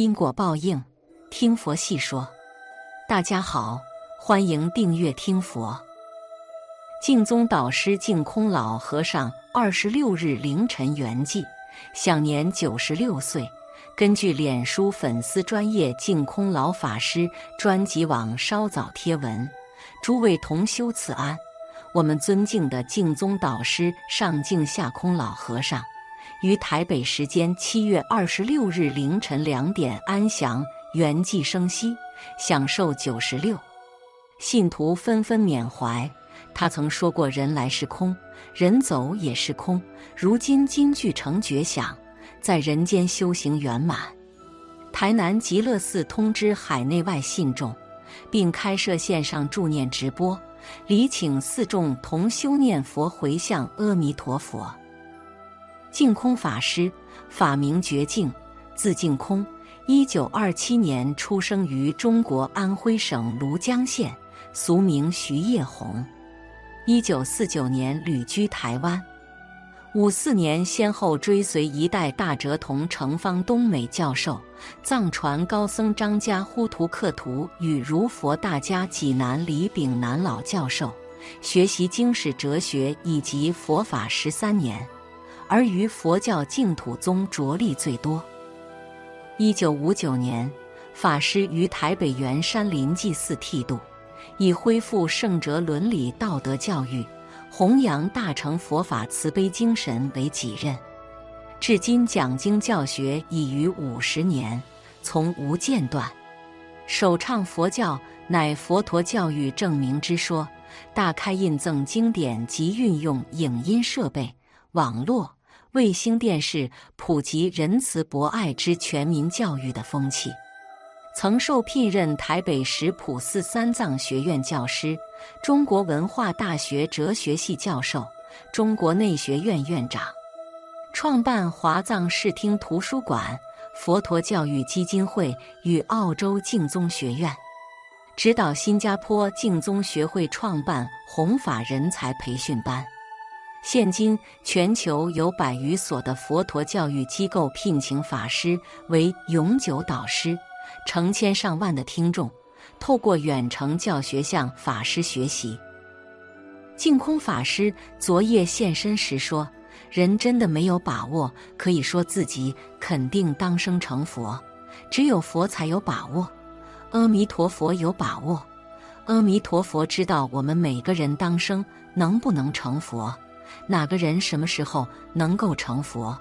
因果报应，听佛细说。大家好，欢迎订阅听佛。净宗导师净空老和尚二十六日凌晨圆寂，享年九十六岁。根据脸书粉丝专业净空老法师专辑网稍早贴文，诸位同修此安。我们尊敬的净宗导师上净下空老和尚。于台北时间七月二十六日凌晨两点安详圆寂生息，享受九十六。信徒纷纷缅怀。他曾说过：“人来是空，人走也是空。”如今金句成绝响，在人间修行圆满。台南极乐寺通知海内外信众，并开设线上助念直播，礼请四众同修念佛回向阿弥陀佛。净空法师，法名觉净，字净空。一九二七年出生于中国安徽省庐江县，俗名徐业红。一九四九年旅居台湾，五四年先后追随一代大哲同程方东美教授、藏传高僧张家呼图克图与如佛大家济南李炳南老教授学习经史哲学以及佛法十三年。而于佛教净土宗着力最多。一九五九年，法师于台北圆山林济寺剃度，以恢复圣哲伦理道德教育、弘扬大乘佛法慈悲精神为己任。至今讲经教学已逾五十年，从无间断。首倡佛教乃佛陀教育证明之说，大开印赠经典及运用影音设备、网络。卫星电视普及仁慈博爱之全民教育的风气，曾受聘任台北石普寺三藏学院教师、中国文化大学哲学系教授、中国内学院院长，创办华藏视听图书馆、佛陀教育基金会与澳洲净宗学院，指导新加坡净宗学会创办弘法人才培训班。现今，全球有百余所的佛陀教育机构聘请法师为永久导师，成千上万的听众透过远程教学向法师学习。净空法师昨夜现身时说：“人真的没有把握可以说自己肯定当生成佛，只有佛才有把握。阿弥陀佛有把握，阿弥陀佛知道我们每个人当生能不能成佛。”哪个人什么时候能够成佛？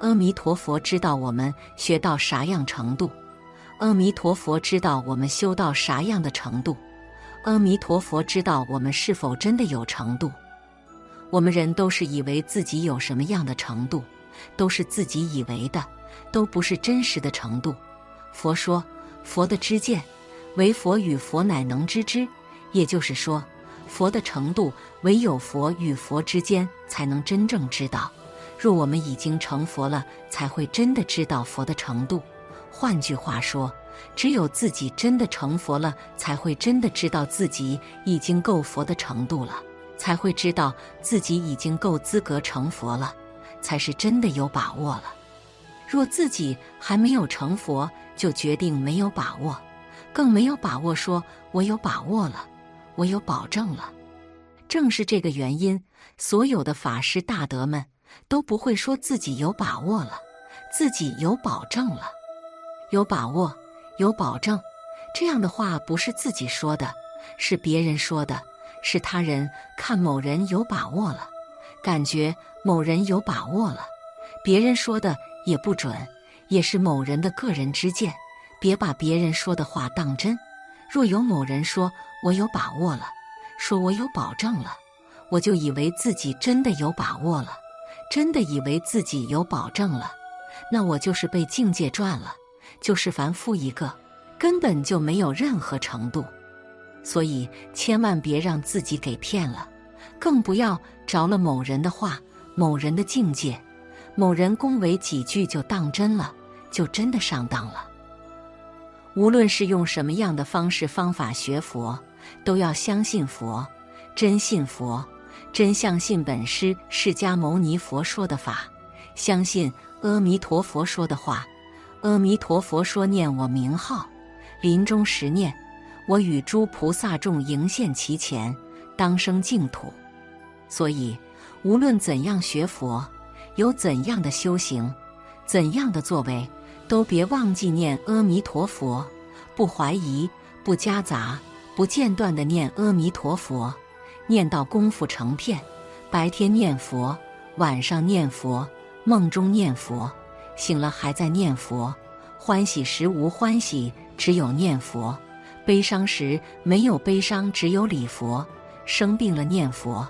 阿弥陀佛知道我们学到啥样程度，阿弥陀佛知道我们修到啥样的程度，阿弥陀佛知道我们是否真的有程度。我们人都是以为自己有什么样的程度，都是自己以为的，都不是真实的程度。佛说，佛的知见，唯佛与佛乃能知之，也就是说。佛的程度，唯有佛与佛之间才能真正知道。若我们已经成佛了，才会真的知道佛的程度。换句话说，只有自己真的成佛了，才会真的知道自己已经够佛的程度了，才会知道自己已经够资格成佛了，才是真的有把握了。若自己还没有成佛，就决定没有把握，更没有把握说“我有把握了”。我有保证了，正是这个原因，所有的法师大德们都不会说自己有把握了，自己有保证了，有把握，有保证，这样的话不是自己说的，是别人说的，是他人看某人有把握了，感觉某人有把握了，别人说的也不准，也是某人的个人之见，别把别人说的话当真。若有某人说我有把握了，说我有保证了，我就以为自己真的有把握了，真的以为自己有保证了，那我就是被境界赚了，就是凡夫一个，根本就没有任何程度。所以千万别让自己给骗了，更不要着了某人的话、某人的境界、某人恭维几句就当真了，就真的上当了。无论是用什么样的方式方法学佛，都要相信佛，真信佛，真相信本师释迦牟尼佛说的法，相信阿弥陀佛说的话。阿弥陀佛说：“念我名号，临终时念，我与诸菩萨众迎现其前，当生净土。”所以，无论怎样学佛，有怎样的修行，怎样的作为，都别忘记念阿弥陀佛，不怀疑，不夹杂，不间断的念阿弥陀佛，念到功夫成片。白天念佛，晚上念佛，梦中念佛，醒了还在念佛。欢喜时无欢喜，只有念佛；悲伤时没有悲伤，只有礼佛。生病了念佛，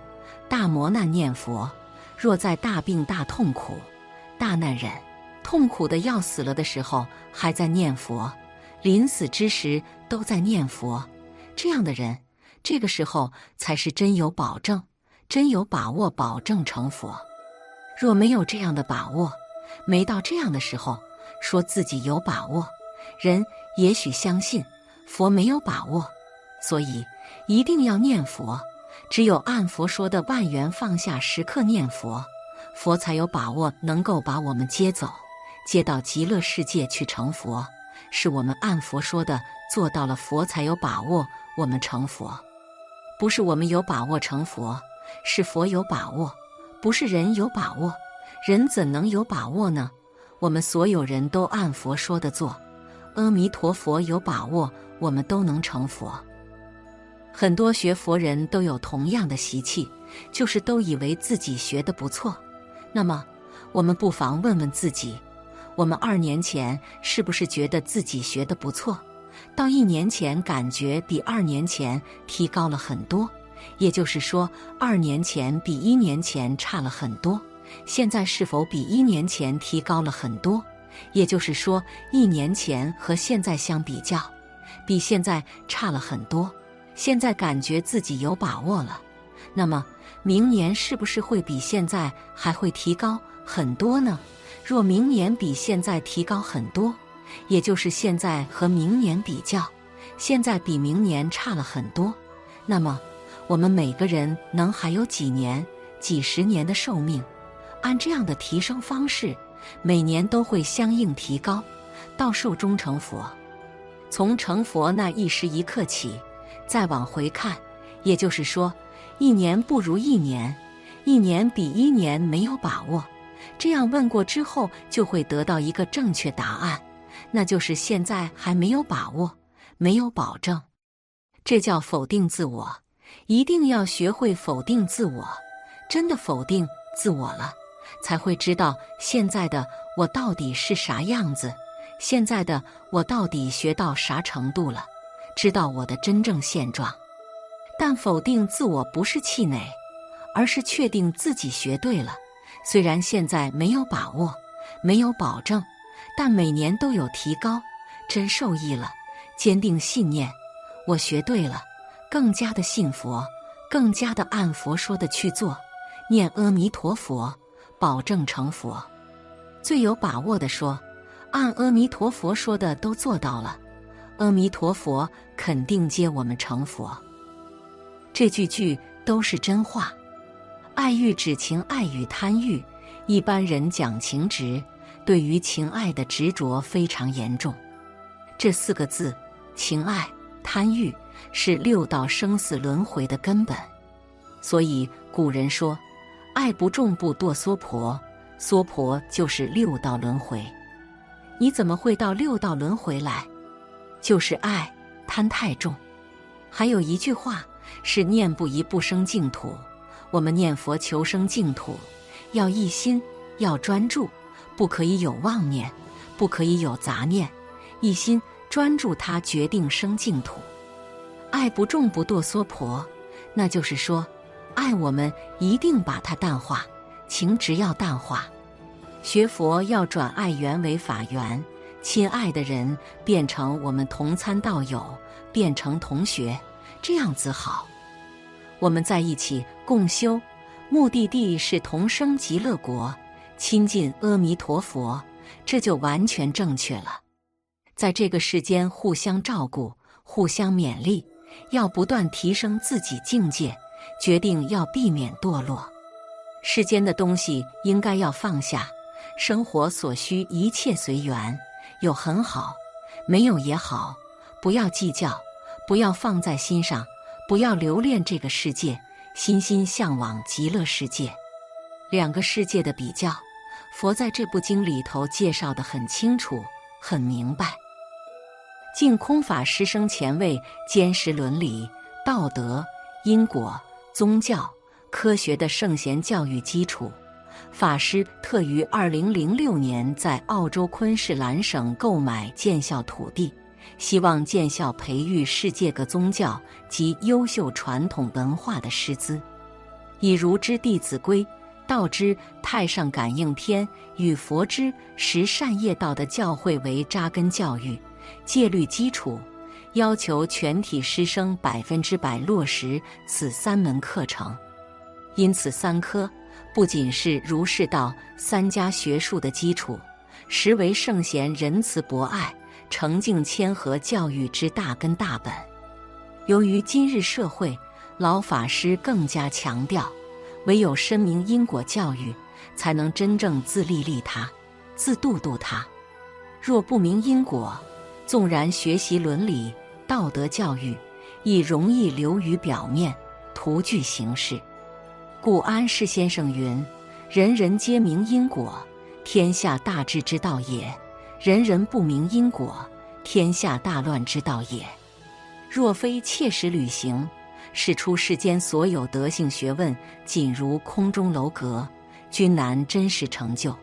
大磨难念佛。若在大病大痛苦、大难忍、痛苦的要死了的时候还在念佛，临死之时都在念佛，这样的人，这个时候才是真有保证。真有把握保证成佛，若没有这样的把握，没到这样的时候，说自己有把握，人也许相信佛没有把握，所以一定要念佛。只有按佛说的万缘放下，时刻念佛，佛才有把握能够把我们接走，接到极乐世界去成佛。是我们按佛说的做到了，佛才有把握我们成佛，不是我们有把握成佛。是佛有把握，不是人有把握。人怎能有把握呢？我们所有人都按佛说的做，阿弥陀佛有把握，我们都能成佛。很多学佛人都有同样的习气，就是都以为自己学的不错。那么，我们不妨问问自己：我们二年前是不是觉得自己学的不错？到一年前，感觉比二年前提高了很多。也就是说，二年前比一年前差了很多，现在是否比一年前提高了很多？也就是说，一年前和现在相比较，比现在差了很多。现在感觉自己有把握了，那么明年是不是会比现在还会提高很多呢？若明年比现在提高很多，也就是现在和明年比较，现在比明年差了很多，那么。我们每个人能还有几年、几十年的寿命？按这样的提升方式，每年都会相应提高，到寿终成佛。从成佛那一时一刻起，再往回看，也就是说，一年不如一年，一年比一年没有把握。这样问过之后，就会得到一个正确答案，那就是现在还没有把握，没有保证。这叫否定自我。一定要学会否定自我，真的否定自我了，才会知道现在的我到底是啥样子，现在的我到底学到啥程度了，知道我的真正现状。但否定自我不是气馁，而是确定自己学对了。虽然现在没有把握，没有保证，但每年都有提高，真受益了。坚定信念，我学对了。更加的信佛，更加的按佛说的去做，念阿弥陀佛，保证成佛。最有把握的说，按阿弥陀佛说的都做到了，阿弥陀佛肯定接我们成佛。这句句都是真话。爱欲指情爱与贪欲，一般人讲情执，对于情爱的执着非常严重。这四个字，情爱、贪欲。是六道生死轮回的根本，所以古人说：“爱不重不堕娑婆，娑婆就是六道轮回。”你怎么会到六道轮回来？就是爱贪太重。还有一句话是“念不移不生净土”，我们念佛求生净土，要一心，要专注，不可以有妄念，不可以有杂念，一心专注，它决定生净土。爱不重不堕娑婆，那就是说，爱我们一定把它淡化，情执要淡化。学佛要转爱缘为法缘，亲爱的人变成我们同参道友，变成同学，这样子好。我们在一起共修，目的地是同生极乐国，亲近阿弥陀佛，这就完全正确了。在这个世间互相照顾，互相勉励。要不断提升自己境界，决定要避免堕落。世间的东西应该要放下，生活所需一切随缘，有很好，没有也好，不要计较，不要放在心上，不要留恋这个世界，心心向往极乐世界。两个世界的比较，佛在这部经里头介绍的很清楚、很明白。净空法师生前为坚实伦理、道德、因果、宗教、科学的圣贤教育基础。法师特于二零零六年在澳洲昆士兰省购买建校土地，希望建校培育世界各宗教及优秀传统文化的师资，以如之《弟子规》、道之《太上感应篇》与佛之《十善业道》的教诲为扎根教育、戒律基础，要求全体师生百分之百落实此三门课程。因此，三科。不仅是儒释道三家学术的基础，实为圣贤仁慈博爱、诚敬谦和教育之大根大本。由于今日社会，老法师更加强调，唯有深明因果教育，才能真正自利利他、自度度他。若不明因果，纵然学习伦理道德教育，亦容易流于表面，徒具形式。故安世先生云：“人人皆明因果，天下大治之道也；人人不明因果，天下大乱之道也。若非切实履行，使出世间所有德性学问，仅如空中楼阁，均难真实成就。”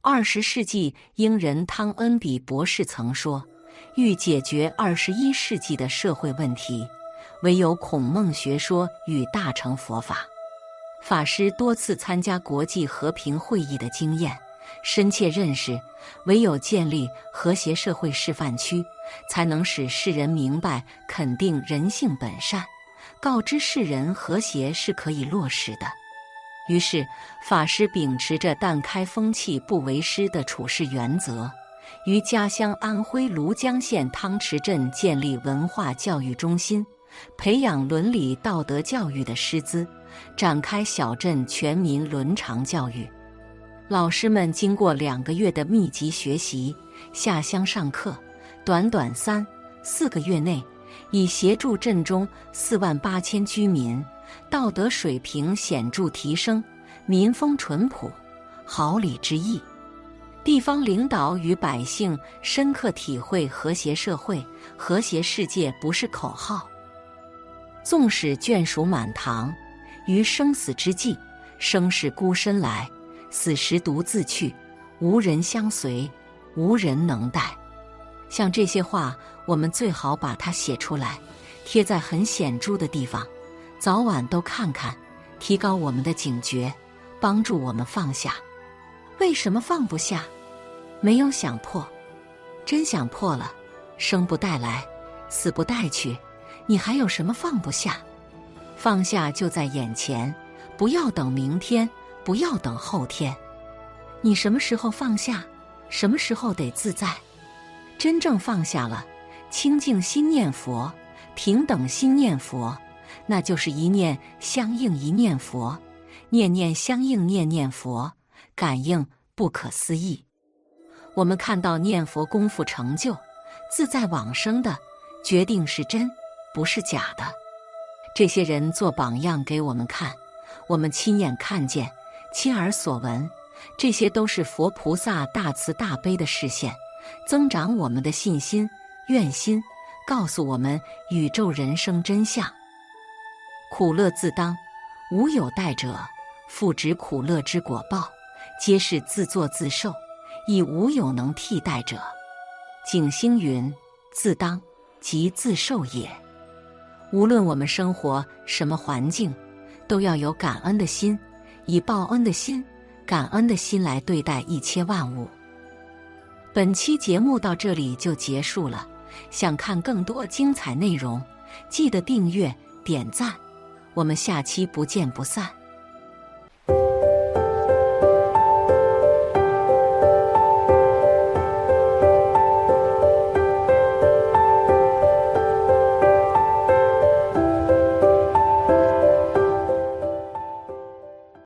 二十世纪英人汤恩比博士曾说：“欲解决二十一世纪的社会问题。”唯有孔孟学说与大乘佛法，法师多次参加国际和平会议的经验，深切认识，唯有建立和谐社会示范区，才能使世人明白肯定人性本善，告知世人和谐是可以落实的。于是，法师秉持着“但开风气不为师”的处事原则，于家乡安徽庐江县汤池镇建立文化教育中心。培养伦理道德教育的师资，展开小镇全民伦常教育。老师们经过两个月的密集学习，下乡上课，短短三四个月内，已协助镇中四万八千居民道德水平显著提升，民风淳朴，好礼之意。地方领导与百姓深刻体会和谐社会、和谐世界不是口号。纵使眷属满堂，于生死之际，生是孤身来，死时独自去，无人相随，无人能待。像这些话，我们最好把它写出来，贴在很显著的地方，早晚都看看，提高我们的警觉，帮助我们放下。为什么放不下？没有想破，真想破了，生不带来，死不带去。你还有什么放不下？放下就在眼前，不要等明天，不要等后天。你什么时候放下，什么时候得自在。真正放下了，清净心念佛，平等心念佛，那就是一念相应一念佛，念念相应念念佛，感应不可思议。我们看到念佛功夫成就，自在往生的，决定是真。不是假的，这些人做榜样给我们看，我们亲眼看见，亲耳所闻，这些都是佛菩萨大慈大悲的视线，增长我们的信心、愿心，告诉我们宇宙人生真相。苦乐自当，无有代者，复执苦乐之果报，皆是自作自受，亦无有能替代者。景星云：“自当，即自受也。”无论我们生活什么环境，都要有感恩的心，以报恩的心、感恩的心来对待一切万物。本期节目到这里就结束了，想看更多精彩内容，记得订阅、点赞，我们下期不见不散。